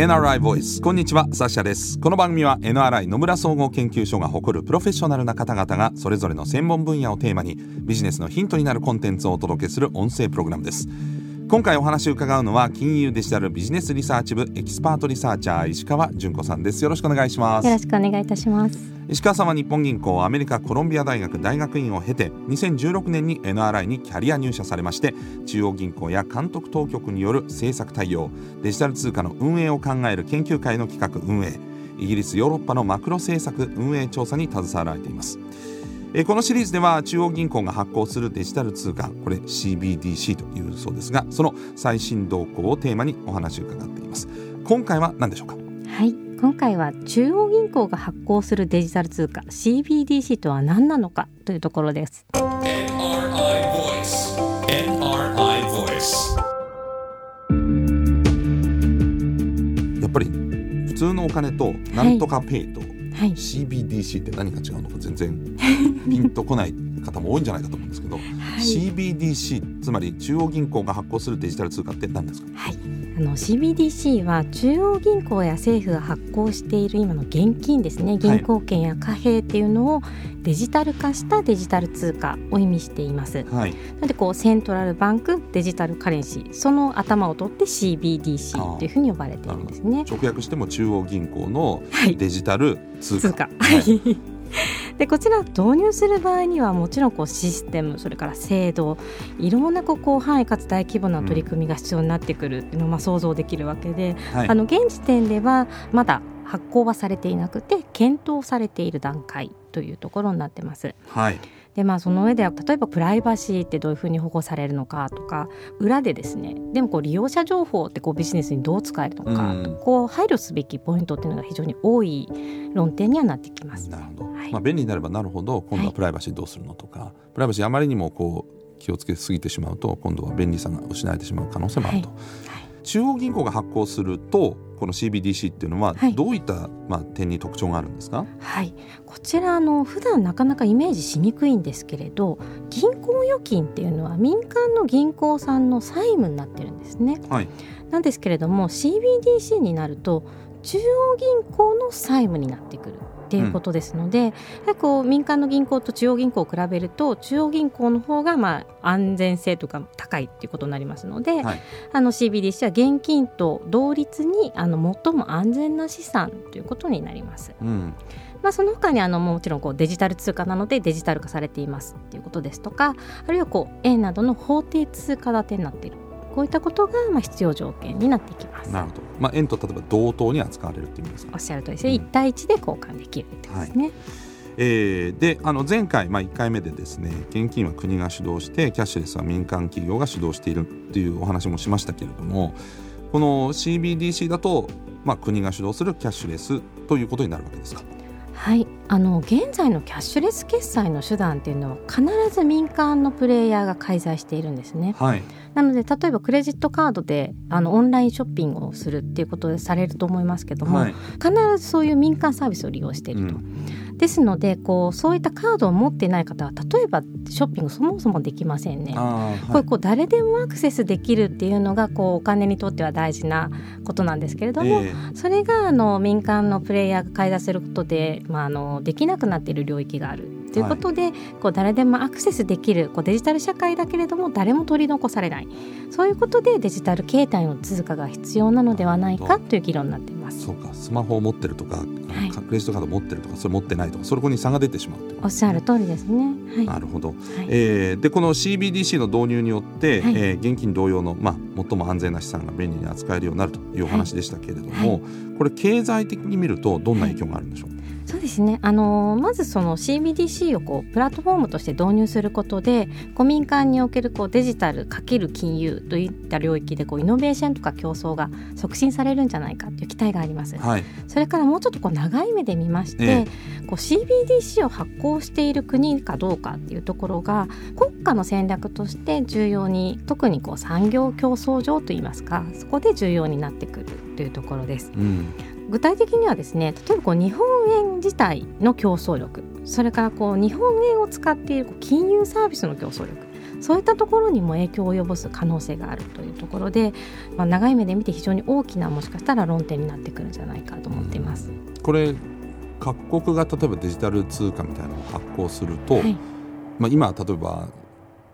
NRI ボイスこんにちはサッシャです。この番組は NRI 野村総合研究所が誇るプロフェッショナルな方々がそれぞれの専門分野をテーマにビジネスのヒントになるコンテンツをお届けする音声プログラムです。今回お話を伺うのは金融デジタルビジネスリサーチ部エキスパートリサーチャー石川純子さんです。よろしくお願いします。よろしくお願いいたします。石川さんは日本銀行アメリカコロンビア大学大学院を経て2016年に NRI にキャリア入社されまして中央銀行や監督当局による政策対応デジタル通貨の運営を考える研究会の企画運営イギリスヨーロッパのマクロ政策運営調査に携わられていますえこのシリーズでは中央銀行が発行するデジタル通貨これ CBDC というそうですがその最新動向をテーマにお話を伺っています。今回は何でしょうか？はい。今回は中央銀行が発行するデジタル通貨 CBDC とは何なのか？というところです。NRI Voice. NRI Voice. やっぱり普通のお金となんとかペイとはい CBDC って何が違うのか全然ピンとこない方も多いんじゃないかと思うんですけど、CBDC つまり中央銀行が発行するデジタル通貨って何ですか？はいあの CBDC は中央銀行や政府が発行している今の現金ですね。銀行券や貨幣っていうのをデジタル化したデジタル通貨を意味しています。はい。なのでこうセントラルバンクデジタルカレンシーその頭を取って CBDC というふうに呼ばれているんですね。直訳しても中央銀行のはい。デジタル通貨、通貨。はい でこちら導入する場合にはもちろんこうシステムそれから制度いろんなこう広範囲かつ大規模な取り組みが必要になってくるっていうのをまあ想像できるわけで、はいあの現時点ではまだ発行はされていなくて検討されている段階というところになってます。はいでまあその上では例えばプライバシーってどういうふうに保護されるのかとか裏でですねでもこう利用者情報ってこうビジネスにどう使えるのか、うん。こう配慮すべきポイントっていうのが非常に多い論点にはなってきます。なるほど、はい。まあ、便利になればなるほど今度はプライバシーどうするのとか、プライバシーあまりにもこう気をつけすぎてしまうと今度は便利さが失われてしまう可能性もあると、はい。中央銀行が発行するとこの CBDC っていうのははい。どういった、まあ、点に特徴があるんですか、はい、こちらあの普段なかなかイメージしにくいんですけれど銀行預金っていうのは民間の銀行さんの債務になってるんですね。はい。なんですけれども CBDC になると中央銀行の債務になってくるっていうことですので、やはりこう民間の銀行と中央銀行を比べると中央銀行の方がまあ安全性とか高いっていうことになりますので、はい。あの CBDC は現金と同率にあの最も安全な資産ということになります。うん。まあ、その他にあのもちろんこうデジタル通貨なのでデジタル化されていますっていうことですとかあるいはこう円などの法定通貨建てになっているこういったことがまあ必要条件になってきます。なるほど、まあ、円と例えば同等に扱われるっていう意味ですかおっしゃる通りですね、うん1対1で交換できるってことですね。えーであの前回、まあ、1回目でですね現金は国が主導してキャッシュレスは民間企業が主導しているっていうお話もしましたけれどもこの CBDC だと、まあ、国が主導するキャッシュレスということになるわけですか？はい、あの現在のキャッシュレス決済の手段っていうのは必ず民間のプレイヤーが介在しているんですね。はい、なので例えばクレジットカードであのオンラインショッピングをするっていうことでされると思いますけども、はい必ずそういう民間サービスを利用していると。うですのでこうそういったカードを持っていない方は例えばショッピングそもそもできませんね。あーこれこう誰でもアクセスできるっていうのがこうお金にとっては大事なことなんですけれども、えそれがあの民間のプレイヤーが介在することで、まあ、あのできなくなっている領域があるということで、こう誰でもアクセスできるこうデジタル社会だけれども誰も取り残されない。そういうことでデジタル形態の通貨が必要なのではないかという議論になっています。そうか。スマホを持ってるとか、はい。クレジットカード持ってるとかそれ持ってないとかそこに差が出てしまうというおっしゃる通りですね。はい。なるほど、はい。えーでこの CBDC の導入によって、はい。えー現金同様の、まあ、最も安全な資産が便利に扱えるようになるというお話でしたけれども、はい。これ経済的に見るとどんな影響があるんでしょう、そうですね、あのーまずその CBDC をこうプラットフォームとして導入することでこう民間におけるこうデジタル×金融といった領域でこうイノベーションとか競争が促進されるんじゃないかという期待があります。はい、それからもうちょっとこう長い目で見まして、えこう CBDC を発行している国かどうかっていうところが国家の戦略として重要に特にこう産業競争上といいますかそこで重要になってくるというところです。うん具体的にはですね例えばこう日本円自体の競争力。それからこう日本円を使っている金融サービスの競争力。そういったところにも影響を及ぼす可能性があるというところで、まあ、長い目で見て非常に大きなもしかしたら論点になってくるんじゃないかと思っています。これ各国が例えばデジタル通貨みたいなのを発行すると、はい、まあ、今例えば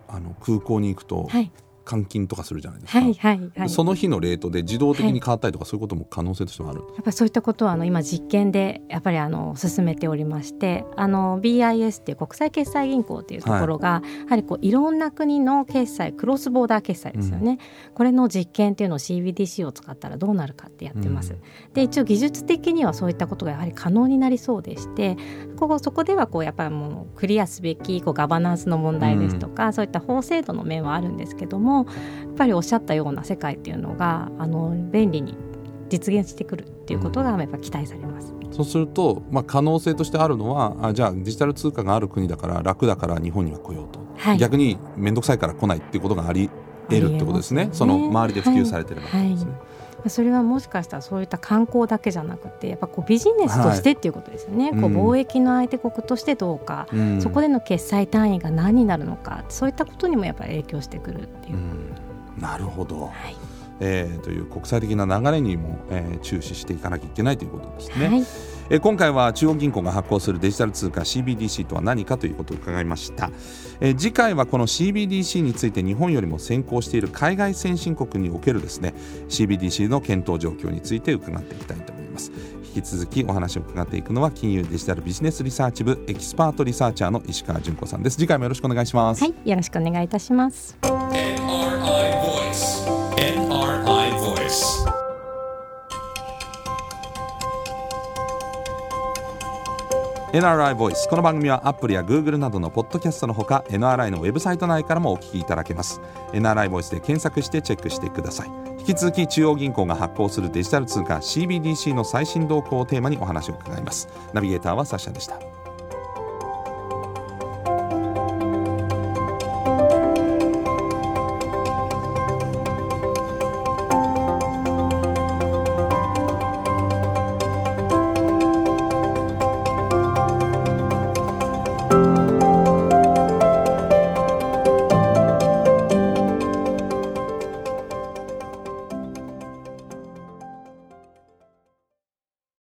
あの空港に行くとはい、換金とかするじゃないですか、はい、はい、はい。その日のレートで自動的に変わったりとか、そういうことも可能性としてはある。やっぱりそういったことはあの今実験でやっぱりあの進めておりましてあの BIS っていう国際決済銀行っていうところが、やはりこういろんな国の決済クロスボーダー決済ですよね、これの実験っていうのを CBDC を使ったらどうなるかってやってます。で一応技術的にはそういったことがやはり可能になりそうでしてここそこではこうやっぱりもうクリアすべきこうガバナンスの問題ですとか、そういった法制度の面はあるんですけどもやっぱりおっしゃったような世界っていうのがあの便利に実現してくるっていうことがやっぱ期待されます。そうすると、まあ、可能性としてあるのはあじゃあデジタル通貨がある国だから楽だから日本には来ようと、はい。逆に面倒くさいから来ないっていうことがあり得るってことですね。ね。その周りで普及されてればってことですね、それはもしかしたらそういった観光だけじゃなくてやっぱこうビジネスとしてっていうことですよね、こうはいうん。貿易の相手国としてどうか、うん。そこでの決済単位が何になるのか。そういったことにもやっぱり影響してくるっていう。う、ん。なるほど、はいえーという国際的な流れにも、えー注視していかなきゃいけないということですね、はい。えー今回は中央銀行が発行するデジタル通貨 CBDC とは何かということを伺いました、えー次回はこの CBDC について日本よりも先行している海外先進国におけるですね CBDC の検討状況について伺っていきたいと思います。引き続きお話を伺っていくのは金融デジタルビジネスリサーチ部エキスパートリサーチャーの石川純子さんです。次回もよろしくお願いします、はい、よろしくお願いいたします。NRI Voice この番組はアップルや Google などのポッドキャストのほか NRI のウェブサイト内からもお聞きいただけます。NRI Voice で検索してチェックしてください。引き続き中央銀行が発行するデジタル通貨 CBDC の最新動向をテーマにお話を伺います。ナビゲーターはサッシャでした。